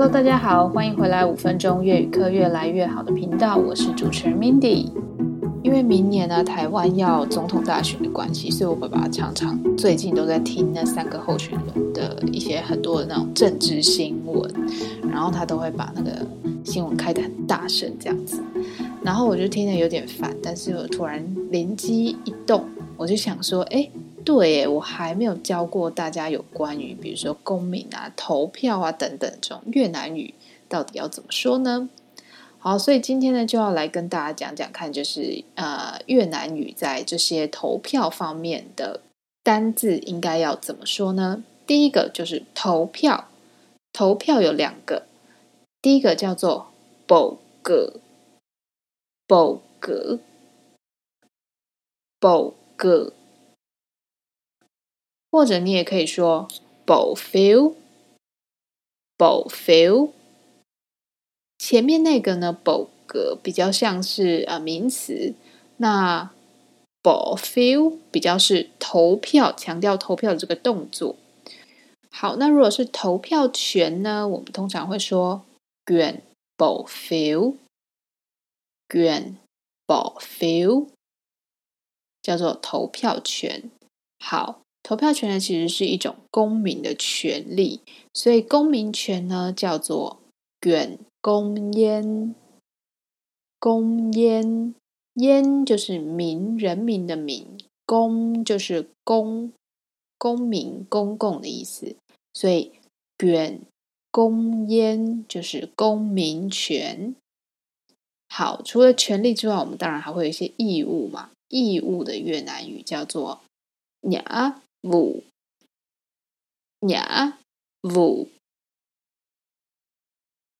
Hello，大家好，欢迎回来五分钟粤语课越来越好的频道，我是主持人 Mindy。因为明年呢，台湾要总统大选的关系，所以我爸爸常常最近都在听那三个候选人的一些很多的那种政治新闻，然后他都会把那个新闻开得很大声这样子，然后我就听得有点烦，但是我突然灵机一动，我就想说，哎。对，我还没有教过大家有关于，比如说公民啊、投票啊等等这种越南语到底要怎么说呢？好，所以今天呢就要来跟大家讲讲看，就是呃越南语在这些投票方面的单字应该要怎么说呢？第一个就是投票，投票有两个，第一个叫做 bầu cử，bầu cử，bầu cử。或者你也可以说 bầu phiếu，bầu phiếu。前面那个呢，bầu cử 比较像是呃名词，那 bỏ phiếu 比较是投票，强调投票的这个动作。好，那如果是投票权呢，我们通常会说 gun bỏ phiếu，quyền bỏ phiếu 叫做投票权。好。投票权呢，其实是一种公民的权利，所以公民权呢叫做 quyền công dân。công dân，dân 就是民，人民的民，公就是公，公民，公共的意思，所以 quyền công dân 就是公民权。好，除了权利之外，我们当然还会有一些义务嘛。义务的越南语叫做呀不雅不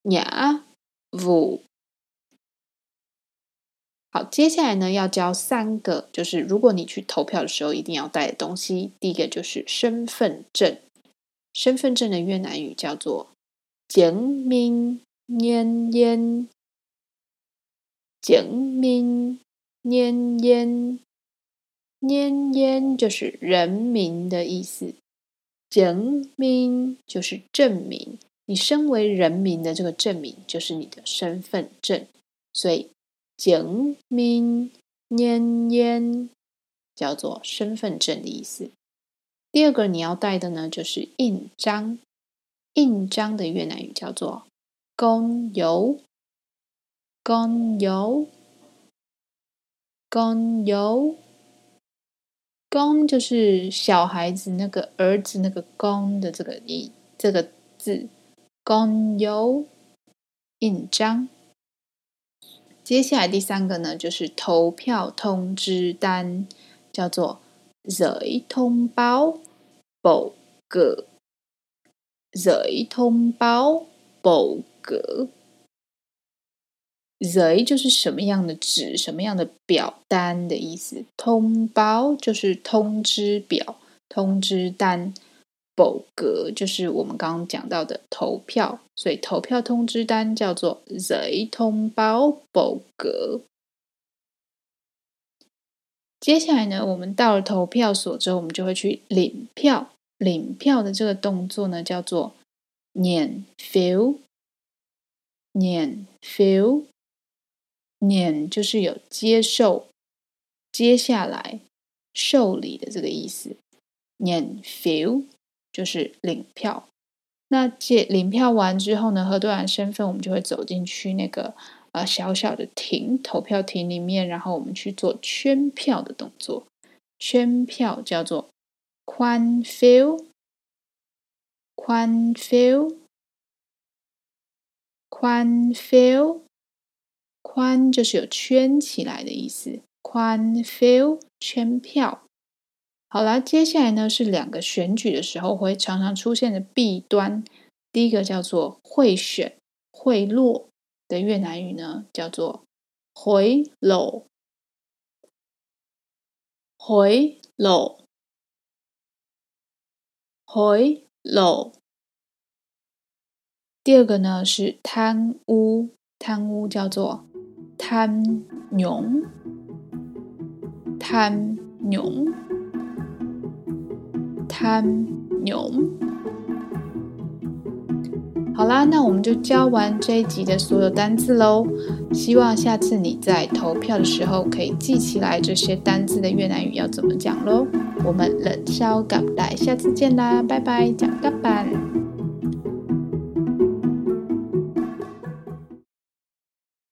雅不好接下来呢要教三个就是如果你去投票的时候一定要带的东西。第一个就是身份证。身份证的越南语叫做井明嫣嫣井明嫣嫣 nhân dân 就是人民的意思，chứng minh 就是证明，你身为人民的这个证明就是你的身份证，所以 chứng minh nhân dân 叫做身份证的意思。第二个你要带的呢，就是印章，印章的越南语叫做 con dấu，con dấu，con dấu。公公就是小孩子那个儿子那个公的这个音这个字，公邮印章。接下来第三个呢，就是投票通知单，叫做“仔通包布个”，一通包布个。Giấy 就是什么样的纸，什么样的表单的意思。通报就是通知表、通知单。bầu cử 就是我们刚刚讲到的投票，所以投票通知单叫做 thông báo bầu cử。接下来呢，我们到了投票所之后，我们就会去领票。领票的这个动作呢，叫做 nhận phiếu，nhận phiếu。念就是有接受、接下来受理的这个意思。nhận phiếu 就是领票。那接领票完之后呢，核对完身份，我们就会走进去那个呃小小的亭，投票亭里面，然后我们去做圈票的动作。圈票叫做 khoan phiếu，khoan phiếu，khoan phiếu。宽就是有圈起来的意思，khoan phiếu 圈票。好啦，接下来呢是两个选举的时候会常常出现的弊端。第一个叫做贿选、贿赂的越南语呢叫做回赂，回赂，回赂。第二个呢是贪污，贪污叫做。Tham nhũng，tham nhũng，tham nhũng。好啦，那我们就教完这一集的所有单字喽。希望下次你在投票的时候可以记起来这些单字的越南语要怎么讲喽。我们冷笑咖来，下次见啦，拜拜，讲咖板。